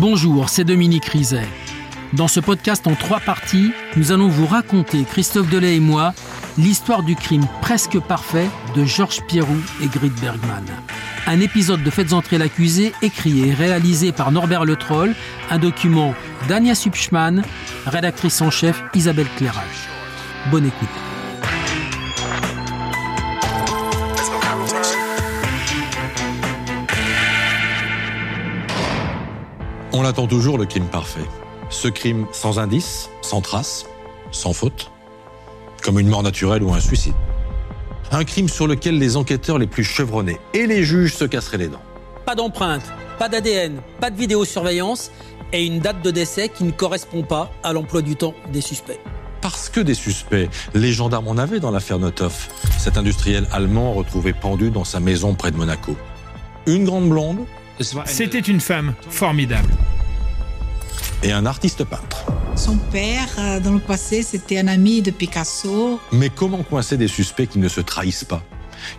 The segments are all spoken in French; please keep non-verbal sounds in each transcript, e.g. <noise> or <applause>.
Bonjour, c'est Dominique Rizet. Dans ce podcast en trois parties, nous allons vous raconter, Christophe Delay et moi, l'histoire du crime presque parfait de Georges Pierrou et Grit Bergman. Un épisode de Faites entrer l'accusé, écrit et réalisé par Norbert Le Troll, un document d'Agnès Hupschmann, rédactrice en chef Isabelle Clairage. Bonne écoute. On l'attend toujours, le crime parfait. Ce crime sans indice, sans trace, sans faute, comme une mort naturelle ou un suicide. Un crime sur lequel les enquêteurs les plus chevronnés et les juges se casseraient les dents. Pas d'empreinte, pas d'ADN, pas de vidéosurveillance et une date de décès qui ne correspond pas à l'emploi du temps des suspects. Parce que des suspects, les gendarmes en avaient dans l'affaire Notov, cet industriel allemand retrouvé pendu dans sa maison près de Monaco. Une grande blonde? C'était une femme formidable. Et un artiste peintre. Son père, euh, dans le passé, c'était un ami de Picasso. Mais comment coincer des suspects qui ne se trahissent pas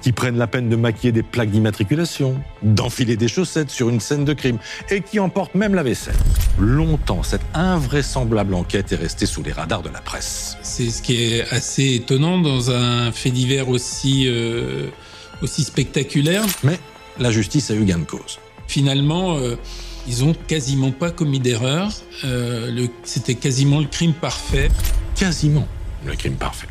Qui prennent la peine de maquiller des plaques d'immatriculation, d'enfiler des chaussettes sur une scène de crime et qui emportent même la vaisselle? Longtemps, cette invraisemblable enquête est restée sous les radars de la presse. C'est ce qui est assez étonnant dans un fait divers aussi, euh, aussi spectaculaire. Mais la justice a eu gain de cause. Finalement, euh, ils ont quasiment pas commis d'erreur. Euh, C'était quasiment le crime parfait. Quasiment le crime parfait.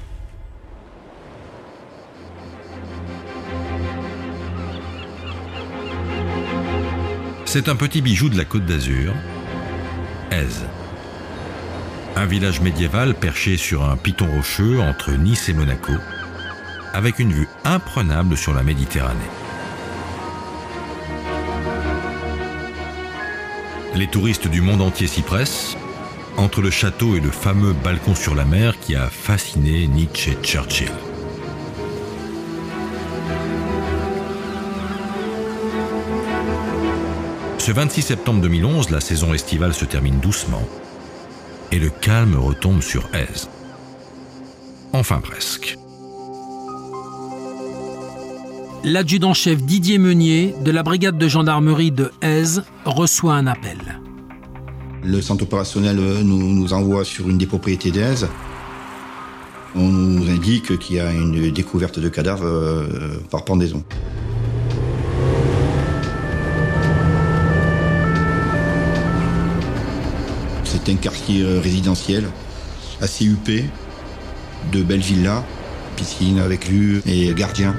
C'est un petit bijou de la côte d'Azur, Aise. Un village médiéval perché sur un piton rocheux entre Nice et Monaco, avec une vue imprenable sur la Méditerranée. Les touristes du monde entier s'y pressent, entre le château et le fameux balcon sur la mer qui a fasciné Nietzsche et Churchill. Ce 26 septembre 2011, la saison estivale se termine doucement et le calme retombe sur Aise. Enfin presque. L'adjudant-chef Didier Meunier de la brigade de gendarmerie de Aise reçoit un appel. Le centre opérationnel euh, nous, envoie sur une des propriétés d'Aise. On nous indique qu'il y a une découverte de cadavres euh, par pendaison. C'est un quartier euh, résidentiel, assez huppé, de belles villas, piscine avec vue et gardien.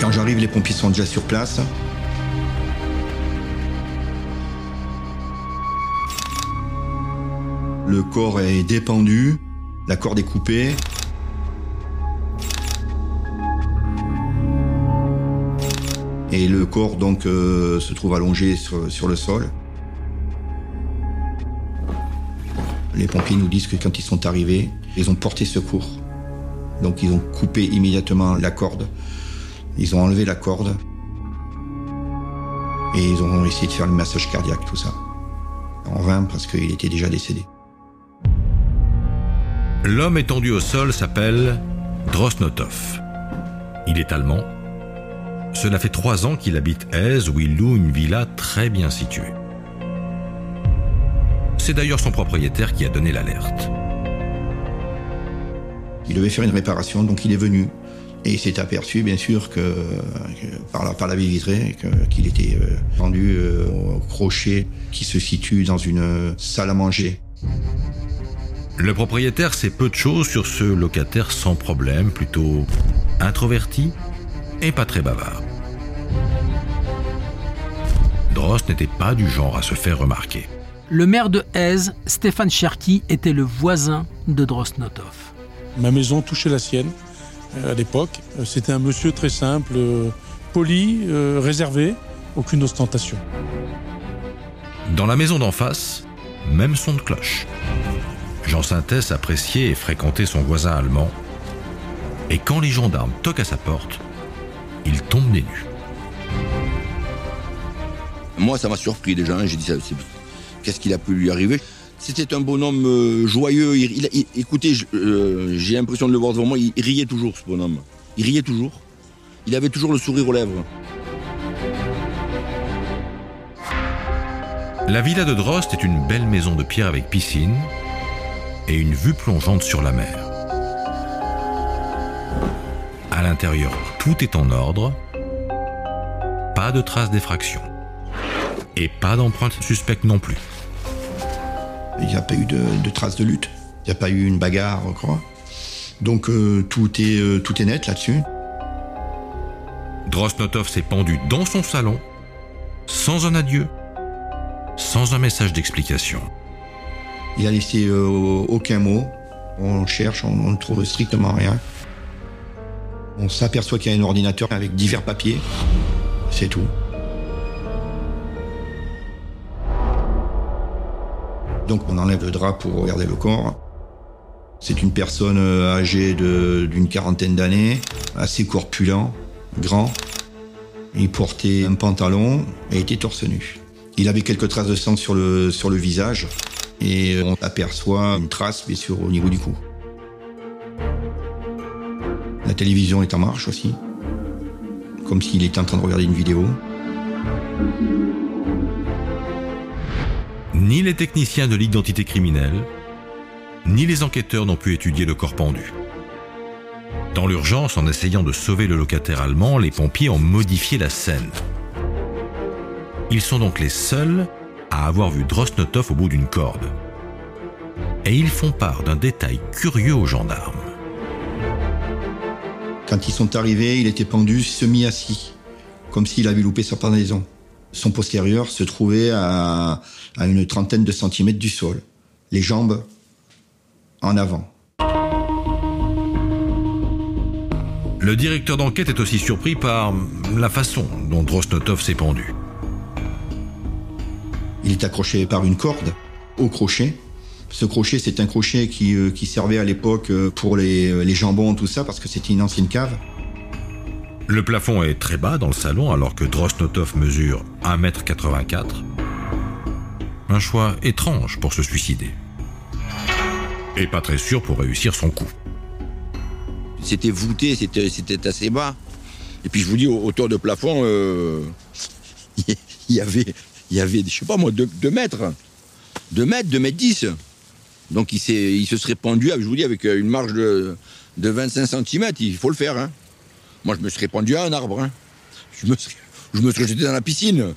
Quand j'arrive, les pompiers sont déjà sur place. Le corps est dépendu, la corde est coupée. Et le corps donc euh, se trouve allongé sur, sur le sol. Les pompiers nous disent que quand ils sont arrivés, ils ont porté secours. Donc ils ont coupé immédiatement la corde. Ils ont enlevé la corde. Et ils ont essayé de faire le massage cardiaque, tout ça. En vain parce qu'il était déjà décédé. L'homme étendu au sol s'appelle Drosnotov. Il est allemand. Cela fait trois ans qu'il habite Aise où il loue une villa très bien située. C'est d'ailleurs son propriétaire qui a donné l'alerte. Il devait faire une réparation, donc il est venu. Et il s'est aperçu, bien sûr, que, que par, la, par la baie vitrée, qu'il était euh, pendu euh, au crochet qui se situe dans une euh, salle à manger. Le propriétaire sait peu de choses sur ce locataire sans problème, plutôt introverti et pas très bavard. Drost n'était pas du genre à se faire remarquer. Le maire de Aise, Stéphane Cherki, était le voisin de Drosnotov. Ma maison touchait la sienne à l'époque. C'était un monsieur très simple, euh, poli, euh, réservé, aucune ostentation. Dans la maison d'en face, même son de cloche. Jean Synthès appréciait et fréquentait son voisin allemand. Et quand les gendarmes toquent à sa porte, il tombe des nues. Moi, ça m'a surpris déjà. hein. J'ai dit, qu'est-ce qu'il a pu lui arriver? C'était un bonhomme euh, joyeux. Écoutez, euh, j'ai l'impression de le voir devant moi. Il, il riait toujours, ce bonhomme. Il riait toujours. Il avait toujours le sourire aux lèvres. La villa de Drost est une belle maison de pierre avec piscine et une vue plongeante sur la mer. À l'intérieur, tout est en ordre, pas de traces d'effraction et pas d'empreintes suspectes non plus. Il n'y a pas eu de, de traces de lutte. Il n'y a pas eu une bagarre, quoi. Donc euh, tout, est, euh, tout est net là-dessus. Drosnotov s'est pendu dans son salon, sans un adieu, sans un message d'explication. Il a laissé euh, aucun mot. On cherche, on on ne trouve strictement rien. On s'aperçoit qu'il y a un ordinateur avec divers papiers. C'est tout. Donc on enlève le drap pour regarder le corps. C'est une personne euh, âgée d'une quarantaine d'années, assez corpulent, grand. Il portait un pantalon et était torse nu. Il avait quelques traces de sang sur le, visage et on aperçoit une trace bien sûr au niveau du cou. La télévision est en marche aussi, comme s'il était en train de regarder une vidéo. Ni les techniciens de l'identité criminelle, ni les enquêteurs n'ont pu étudier le corps pendu. Dans l'urgence, en essayant de sauver le locataire allemand, les pompiers ont modifié la scène. Ils sont donc les seuls à avoir vu Drosnotov au bout d'une corde. Et ils font part d'un détail curieux aux gendarmes. Quand ils sont arrivés, il était pendu semi-assis, comme s'il avait loupé sa pendaison. Son postérieur se trouvait à, à une trentaine de centimètres du sol, les jambes en avant. Le directeur d'enquête est aussi surpris par la façon dont Drosnotov s'est pendu. Il est accroché par une corde au crochet. Ce crochet, c'est un crochet qui, euh, qui servait à l'époque euh, pour les, les jambons, tout ça, parce que c'était une ancienne cave. Le plafond est très bas dans le salon alors que Drosnotov mesure 1m84. Un choix étrange pour se suicider. Et pas très sûr pour réussir son coup. C'était voûté, c'était assez bas. Et puis je vous dis, au- hauteur de plafond, euh, <laughs> il y avait, il y avait, je sais pas moi, 2 mètres. 2 mètres, 2 mètres 10. Donc il se serait pendu, je vous dis, avec une marge de, de 25 cm. Il faut le faire. hein. Moi, je me serais pendu à un arbre. hein. Je, me serais, je me serais jeté dans la piscine.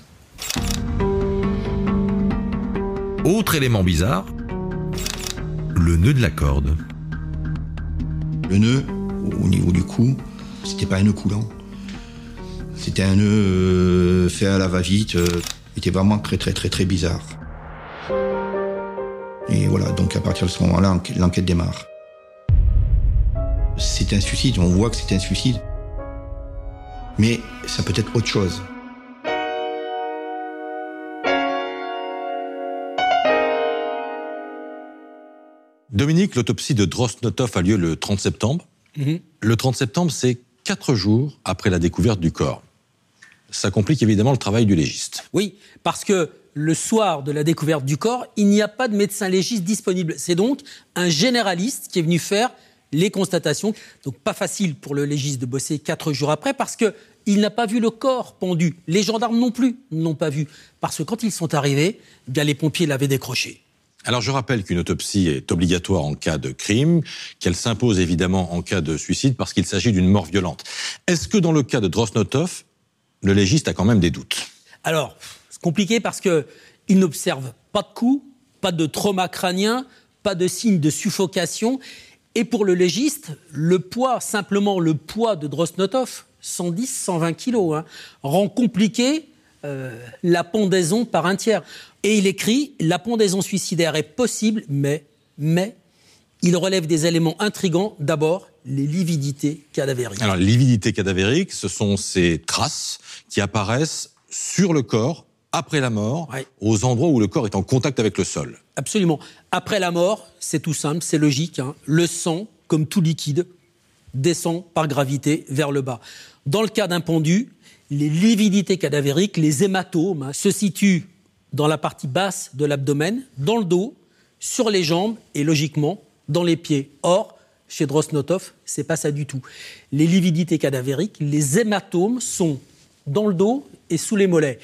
Autre élément bizarre, le nœud de la corde. Le nœud, au niveau du cou, c'était pas un nœud coulant. C'était un nœud euh, fait à la va-vite. euh, Il était vraiment très très très très bizarre. Et voilà, donc à partir de ce moment-là, enquête- l'enquête démarre. C'est un suicide, on voit que c'est un suicide. Mais ça peut être autre chose. Dominique, l'autopsie de Drosnotov a lieu le 30 septembre. Mhm. Le 30 septembre, c'est quatre jours après la découverte du corps. Ça complique évidemment le travail du légiste. Oui, parce que le soir de la découverte du corps, il n'y a pas de médecin légiste disponible. C'est donc un généraliste qui est venu faire les constatations. Donc pas facile pour le légiste de bosser quatre jours après parce que il n'a pas vu le corps pendu. Les gendarmes non plus n'ont pas vu parce que quand ils sont arrivés, eh bien les pompiers l'avaient décroché. Alors je rappelle qu'une autopsie est obligatoire en cas de crime, qu'elle s'impose évidemment en cas de suicide parce qu'il s'agit d'une mort violente. Est-ce que dans le cas de Drosnotov, le légiste a quand même des doutes? Alors, c'est compliqué parce que il n'observe pas de coups, pas de trauma crânien, pas de signe de suffocation. Et pour le légiste, le poids, simplement le poids de Drosnotov, 110, 120 kilos, hein, rend compliqué euh, la pendaison par un tiers. Et il écrit la pendaison suicidaire est possible, mais, mais, il relève des éléments intrigants. D'abord, les lividités cadavériques. Alors, lividité cadavérique, ce sont ces traces qui apparaissent sur le corps après la mort, Ouais. aux endroits où le corps est en contact avec le sol. Absolument. Après la mort, c'est tout simple, c'est logique. hein. Le sang, comme tout liquide, descend par gravité vers le bas. Dans le cas d'un pendu, les lividités cadavériques, les hématomes, hein, se situent dans la partie basse de l'abdomen, dans le dos, sur les jambes et logiquement dans les pieds. Or, chez Drosnotov, c'est pas ça du tout. Les lividités cadavériques, les hématomes sont dans le dos et sous les mollets.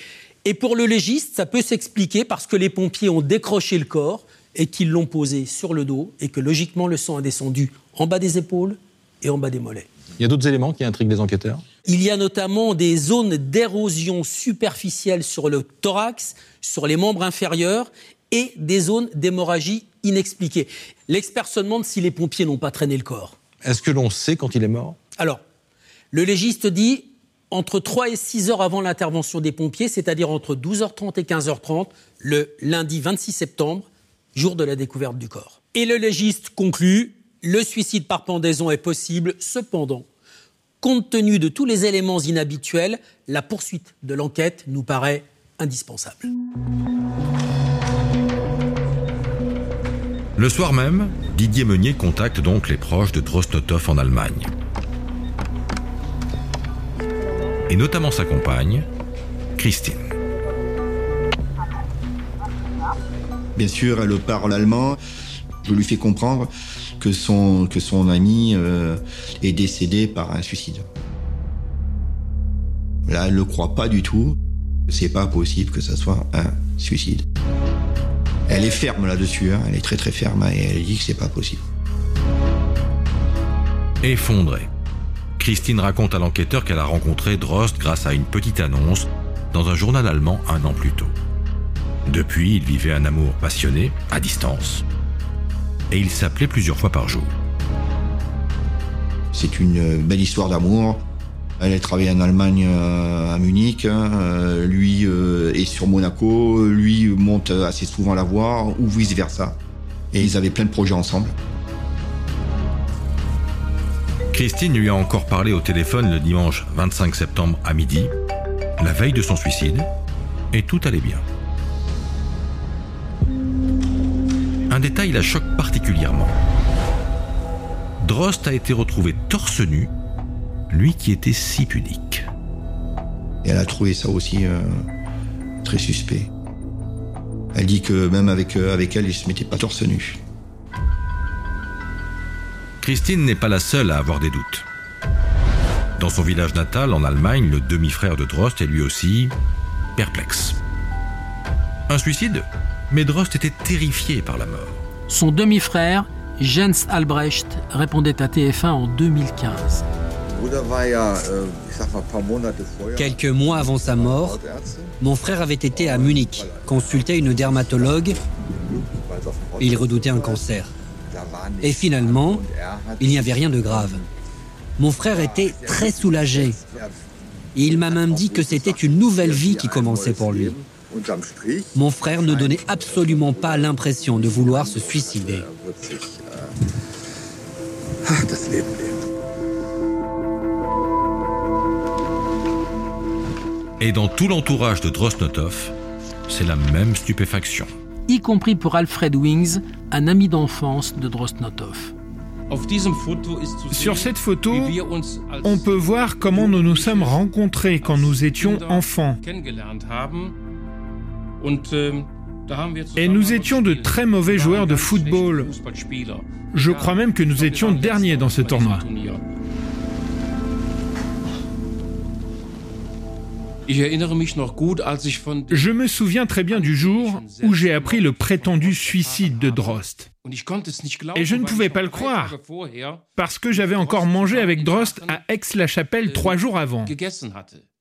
Et pour le légiste, ça peut s'expliquer parce que les pompiers ont décroché le corps et qu'ils l'ont posé sur le dos et que logiquement le sang a descendu en bas des épaules et en bas des mollets. Il y a d'autres éléments qui intriguent les enquêteurs? Il y a notamment des zones d'érosion superficielle sur le thorax, sur les membres inférieurs et des zones d'hémorragie inexpliquées. L'expert se demande si les pompiers n'ont pas traîné le corps. Est-ce que l'on sait quand il est mort? Alors, le légiste dit entre 3 et 6 heures avant l'intervention des pompiers, c'est-à-dire entre 12h30 et 15h30, le lundi 26 septembre, jour de la découverte du corps. Et le légiste conclut, le suicide par pendaison est possible, cependant, compte tenu de tous les éléments inhabituels, la poursuite de l'enquête nous paraît indispensable. Le soir même, Didier Meunier contacte donc les proches de Drosnotov en Allemagne. Et notamment sa compagne, Christine. Bien sûr, elle parle allemand. Je lui fais comprendre que son, que son ami euh, est décédé par un suicide. Là, elle ne le croit pas du tout. C'est pas possible que ça soit un suicide. Elle est ferme là-dessus, hein. elle est très très ferme hein, et elle dit que c'est pas possible. Effondrée, Christine raconte à l'enquêteur qu'elle a rencontré Drost grâce à une petite annonce dans un journal allemand un an plus tôt. Depuis, ils vivaient un amour passionné, à distance, et ils s'appelaient plusieurs fois par jour. C'est une belle histoire d'amour. Elle a en Allemagne euh, à Munich, hein. Euh, lui euh, est sur Monaco, lui monte assez souvent la voir, ou vice versa. Et ils avaient plein de projets ensemble. Christine lui a encore parlé au téléphone le dimanche 25 septembre à midi, la veille de son suicide, et tout allait bien. Un détail la choque particulièrement. Drost a été retrouvé torse nu, lui qui était si pudique. Elle a trouvé ça aussi euh, très suspect. Elle dit que même avec, euh, elle, il se mettait pas torse nu. Christine n'est pas la seule à avoir des doutes. Dans son village natal, en Allemagne, le demi-frère de Drost est lui aussi perplexe. Un suicide Mais Drost était terrifié par la mort. Son demi-frère, Jens Albrecht, répondait à TF1 en 2015. Quelques mois avant sa mort, mon frère avait été à Munich consulter une dermatologue. Il redoutait un cancer. Et finalement, il n'y avait rien de grave. Mon frère était très soulagé. Il m'a même dit que c'était une nouvelle vie qui commençait pour lui. Mon frère ne donnait absolument pas l'impression de vouloir se suicider. Et dans tout l'entourage de Drosnotov, c'est la même stupéfaction. Y compris pour Alfred Wings, un ami d'enfance de Drosnotov. Sur cette photo, on peut voir comment nous nous sommes rencontrés quand nous étions enfants. Et nous étions de très mauvais joueurs de football. Je crois même que nous étions derniers dans ce tournoi. Je me souviens très bien du jour où j'ai appris le prétendu suicide de Drost. Et je ne pouvais pas le croire, parce que j'avais encore mangé avec Drost à Aix-la-Chapelle trois jours avant.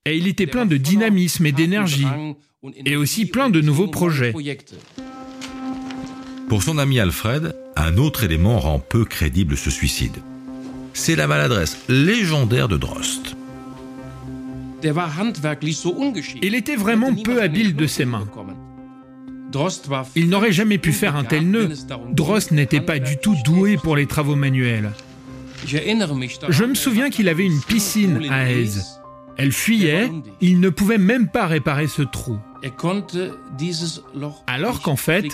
Et il était plein de dynamisme et d'énergie, et aussi plein de nouveaux projets. Pour son ami Alfred, un autre élément rend peu crédible ce suicide. C'est la maladresse légendaire de Drost. Il était vraiment peu habile de ses mains. Il n'aurait jamais pu faire un tel nœud. Drost n'était pas du tout doué pour les travaux manuels. Je me souviens qu'il avait une piscine à Aise. Elle fuyait, il ne pouvait même pas réparer ce trou. Alors qu'en fait,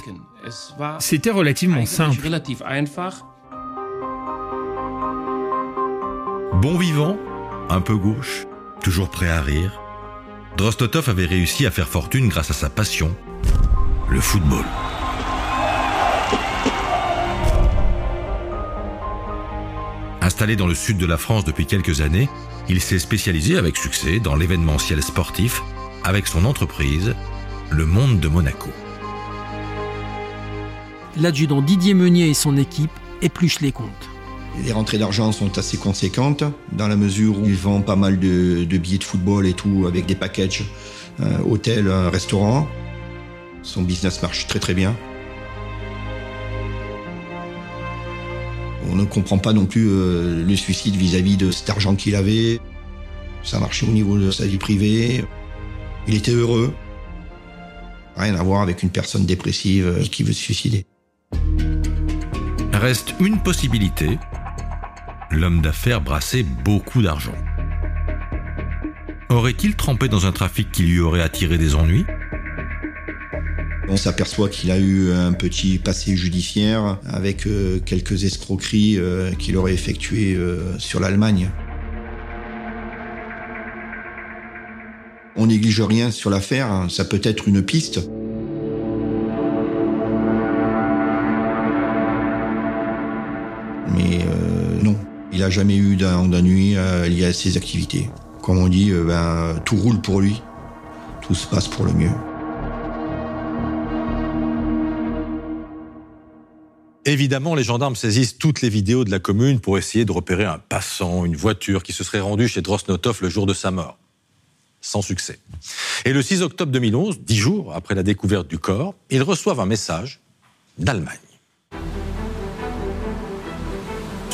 c'était relativement simple. Bon vivant, un peu gauche, toujours prêt à rire, Drostotov avait réussi à faire fortune grâce à sa passion, le football. Installé dans le sud de la France depuis quelques années, il s'est spécialisé avec succès dans l'événementiel sportif avec son entreprise, le Monde de Monaco. L'adjudant Didier Meunier et son équipe épluchent les comptes. Les rentrées d'argent sont assez conséquentes dans la mesure où ils vendent pas mal de, billets de football et tout avec des packages, euh, hôtel, restaurant. Son business marche très très bien. On ne comprend pas non plus euh, le suicide vis-à-vis de cet argent qu'il avait. Ça marchait au niveau de sa vie privée. Il était heureux. Rien à voir avec une personne dépressive euh, qui veut se suicider. Reste une possibilité. L'homme d'affaires brassait beaucoup d'argent. Aurait-il trempé dans un trafic qui lui aurait attiré des ennuis? On s'aperçoit qu'il a eu un petit passé judiciaire avec euh, quelques escroqueries euh, qu'il aurait effectuées euh, sur l'Allemagne. On néglige rien sur l'affaire, hein. ça peut être une piste. Jamais eu d'ennui lié à ses activités. Comme on dit, ben, tout roule pour lui, tout se passe pour le mieux. Évidemment, les gendarmes saisissent toutes les vidéos de la commune pour essayer de repérer un passant, une voiture qui se serait rendue chez Drosnotov le jour de sa mort. Sans succès. Et le 6 octobre 2011, dix jours après la découverte du corps, ils reçoivent un message d'Allemagne.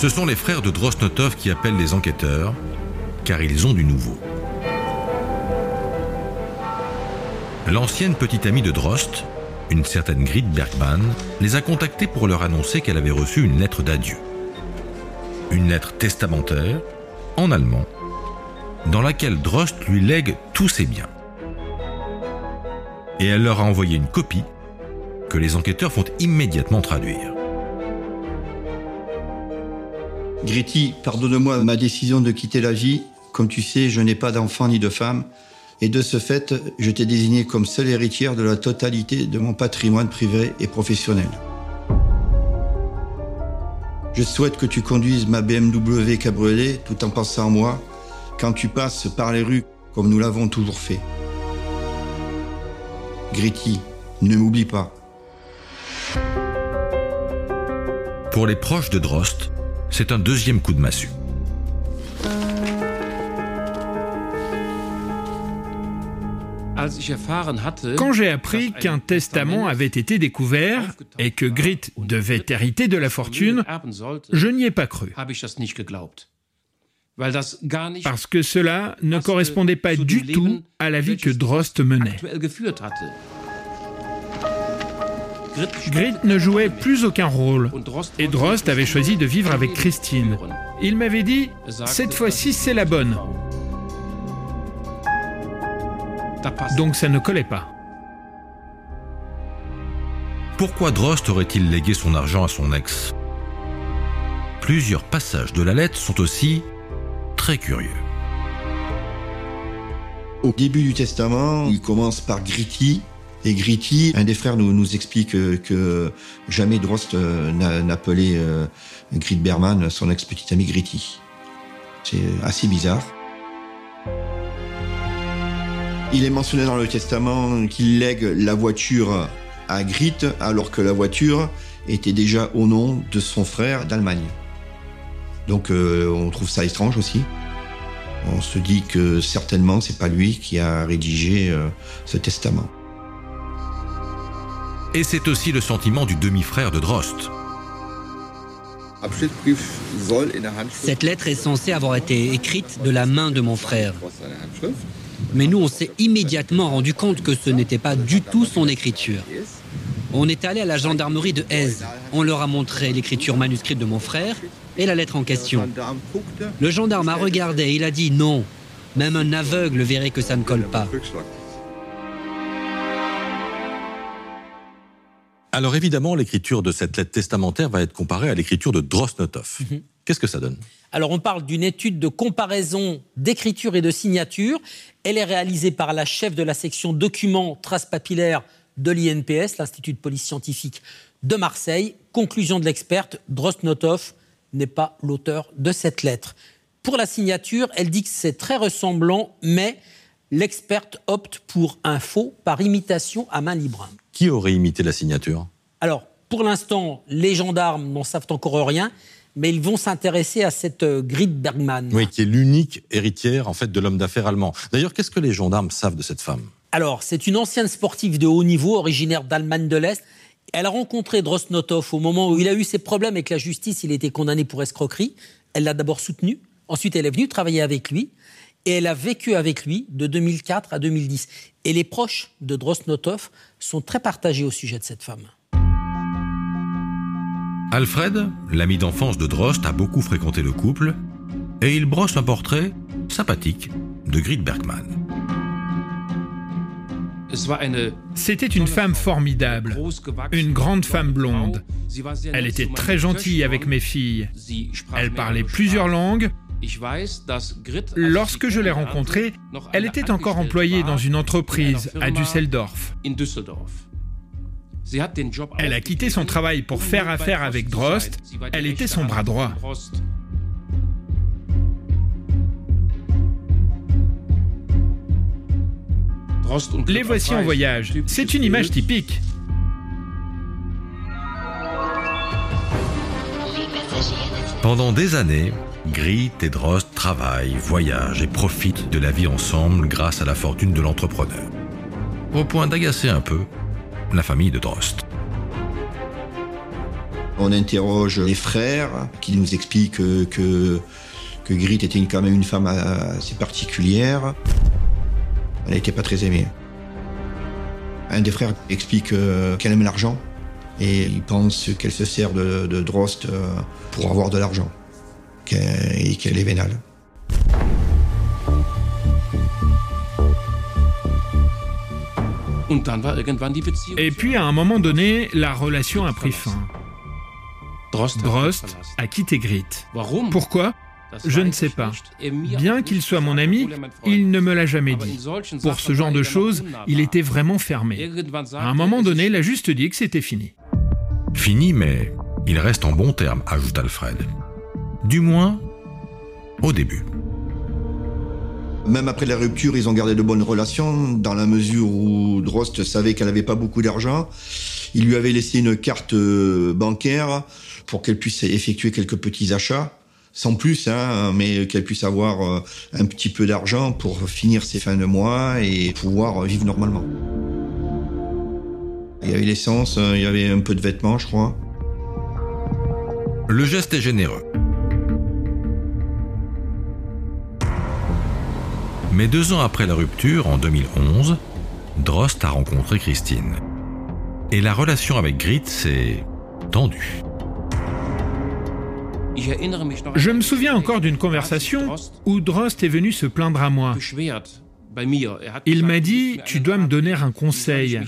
Ce sont les frères de Drosnotov qui appellent les enquêteurs, car ils ont du nouveau. L'ancienne petite amie de Drost, une certaine Grit Bergman les a contactés pour leur annoncer qu'elle avait reçu une lettre d'adieu. Une lettre testamentaire, en allemand, dans laquelle Drost lui lègue tous ses biens. Et elle leur a envoyé une copie que les enquêteurs font immédiatement traduire. Gritty, pardonne-moi ma décision de quitter la vie. Comme tu sais, je n'ai pas d'enfant ni de femme et de ce fait, je t'ai désigné comme seule héritière de la totalité de mon patrimoine privé et professionnel. Je souhaite que tu conduises ma BMW cabriolet tout en pensant à moi quand tu passes par les rues comme nous l'avons toujours fait. Gritty, ne m'oublie pas. Pour les proches de Drost, c'est un deuxième coup de massue. Quand j'ai appris qu'un testament avait été découvert et que Grit devait hériter de la fortune, je n'y ai pas cru. Parce que cela ne correspondait pas du tout à la vie que Drost menait. Grit ne jouait plus aucun rôle et Drost avait choisi de vivre avec Christine. Il m'avait dit, cette fois-ci c'est la bonne. Donc ça ne collait pas. Pourquoi Drost aurait-il légué son argent à son ex? Plusieurs passages de la lettre sont aussi très curieux. Au début du testament, il commence par Gritty. Et Gritty, un des frères nous, explique que, jamais Drost euh, n'appelait euh, Grit Berman son ex-petite amie Gritty. C'est assez bizarre. Il est mentionné dans le testament qu'il lègue la voiture à Grit alors que la voiture était déjà au nom de son frère d'Allemagne. Donc euh, on trouve ça étrange aussi. On se dit que certainement c'est pas lui qui a rédigé euh, ce testament. Et c'est aussi le sentiment du demi-frère de Drost. Cette lettre est censée avoir été écrite de la main de mon frère. Mais nous, on s'est immédiatement rendu compte que ce n'était pas du tout son écriture. On est allé à la gendarmerie de Aise. On leur a montré l'écriture manuscrite de mon frère et la lettre en question. Le gendarme a regardé et il a dit non. Même un aveugle verrait que ça ne colle pas. Alors évidemment, l'écriture de cette lettre testamentaire va être comparée à l'écriture de Drosnotov. Mhm. Qu'est-ce que ça donne? Alors on parle d'une étude de comparaison d'écriture et de signature. Elle est réalisée par la chef de la section documents traces papillaires de l'INPS, l'Institut de police scientifique de Marseille. Conclusion de l'experte, Drosnotov n'est pas l'auteur de cette lettre. Pour la signature, elle dit que c'est très ressemblant, mais l'experte opte pour un faux par imitation à main libre. Qui aurait imité la signature? Alors, pour l'instant, les gendarmes n'en savent encore rien, mais ils vont s'intéresser à cette euh, Grit Bergman. Oui, qui est l'unique héritière en fait de l'homme d'affaires allemand. D'ailleurs, qu'est-ce que les gendarmes savent de cette femme? Alors, c'est une ancienne sportive de haut niveau, originaire d'Allemagne de l'Est. Elle a rencontré Drosnotov au moment où il a eu ses problèmes avec la justice, il a été condamné pour escroquerie. Elle l'a d'abord soutenu, ensuite elle est venue travailler avec lui, et elle a vécu avec lui de 2004 à 2010. Et les proches de Drosnotov sont très partagés au sujet de cette femme. Alfred, l'ami d'enfance de Drost, a beaucoup fréquenté le couple et il brosse un portrait sympathique de Grit Bergman. C'était une femme formidable, une grande femme blonde. Elle était très gentille avec mes filles. Elle parlait plusieurs langues. Lorsque je l'ai rencontrée, elle était encore employée dans une entreprise à Düsseldorf. Elle a quitté son travail pour faire affaire avec Drost. Elle était son bras droit. Les voici en voyage. C'est une image typique. Pendant des années, Grit et Drost travaillent, voyagent et profitent de la vie ensemble grâce à la fortune de l'entrepreneur. Au point d'agacer un peu la famille de Drost. On interroge les frères qui nous expliquent que, que, Grit était quand même une femme assez particulière. Elle n'était pas très aimée. Un des frères explique euh, qu'elle aime l'argent et il pense qu'elle se sert de, de Drost euh, pour avoir de l'argent et qu'elle est vénale. Et puis à un moment donné, la relation a pris fin. Drost a quitté Grit. Pourquoi? Je ne sais pas. Bien qu'il soit mon ami, il ne me l'a jamais dit. Pour ce genre de choses, il était vraiment fermé. À un moment donné, il a juste dit que c'était fini. Fini, mais il reste en bon terme, ajoute Alfred. Du moins, au début. Même après la rupture, ils ont gardé de bonnes relations, dans la mesure où Drost savait qu'elle n'avait pas beaucoup d'argent. Il lui avait laissé une carte euh, bancaire pour qu'elle puisse effectuer quelques petits achats, sans plus, hein, mais qu'elle puisse avoir euh, un petit peu d'argent pour finir ses fins de mois et pouvoir vivre normalement. Il y avait l'essence, euh, il y avait un peu de vêtements, je crois. Le geste est généreux. Mais deux ans après la rupture, en 2011, Drost a rencontré Christine. Et la relation avec Grit s'est tendue. Je me souviens encore d'une conversation où Drost est venu se plaindre à moi. Il m'a dit, tu dois me donner un conseil.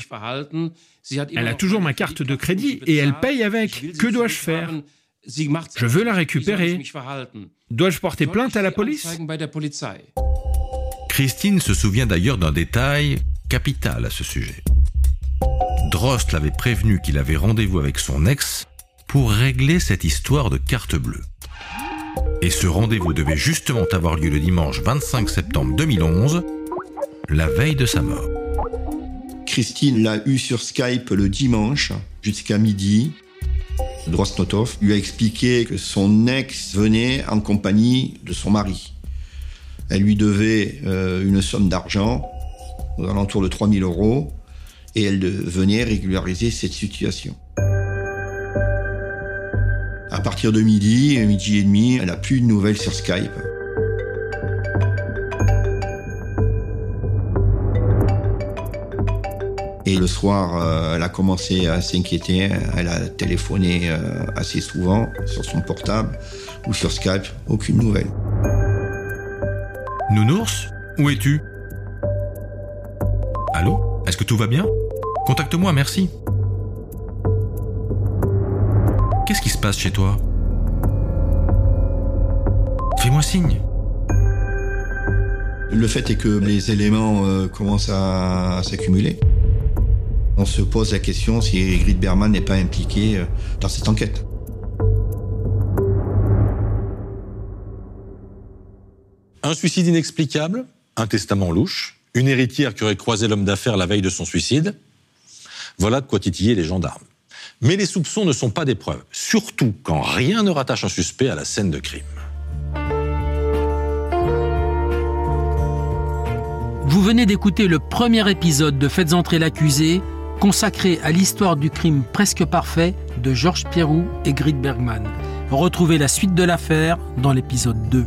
Elle a toujours ma carte de crédit et elle paye avec. Que dois-je faire? Je veux la récupérer. Dois-je porter plainte à la police? Christine se souvient d'ailleurs d'un détail capital à ce sujet. Drost l'avait prévenu qu'il avait rendez-vous avec son ex pour régler cette histoire de carte bleue. Et ce rendez-vous devait justement avoir lieu le dimanche 25 septembre 2011, la veille de sa mort. Christine l'a eu sur Skype le dimanche jusqu'à midi. Drostnotov lui a expliqué que son ex venait en compagnie de son mari. Elle lui devait euh, une somme d'argent, aux alentours de 3000 euros, et elle venait régulariser cette situation. À partir de midi, midi et demi, elle n'a plus de nouvelles sur Skype. Et le soir, euh, elle a commencé à s'inquiéter. Elle a téléphoné euh, assez souvent sur son portable ou sur Skype. Aucune nouvelle. Nounours, où es-tu? Allô? Est-ce que tout va bien? Contacte-moi, merci. Qu'est-ce qui se passe chez toi? Fais-moi signe. Le fait est que les éléments euh, commencent à, s'accumuler. On se pose la question si Grit Berman n'est pas impliqué euh, dans cette enquête. Un suicide inexplicable, un testament louche, Une héritière qui aurait croisé l'homme d'affaires la veille de son suicide. Voilà de quoi titiller les gendarmes. Mais les soupçons ne sont pas des preuves, surtout quand rien ne rattache un suspect à la scène de crime. Vous venez d'écouter le premier épisode de Faites entrer l'accusé, consacré à l'histoire du crime presque parfait de Georges Pierrou et Grit Bergman. Retrouvez la suite de l'affaire dans l'épisode 2.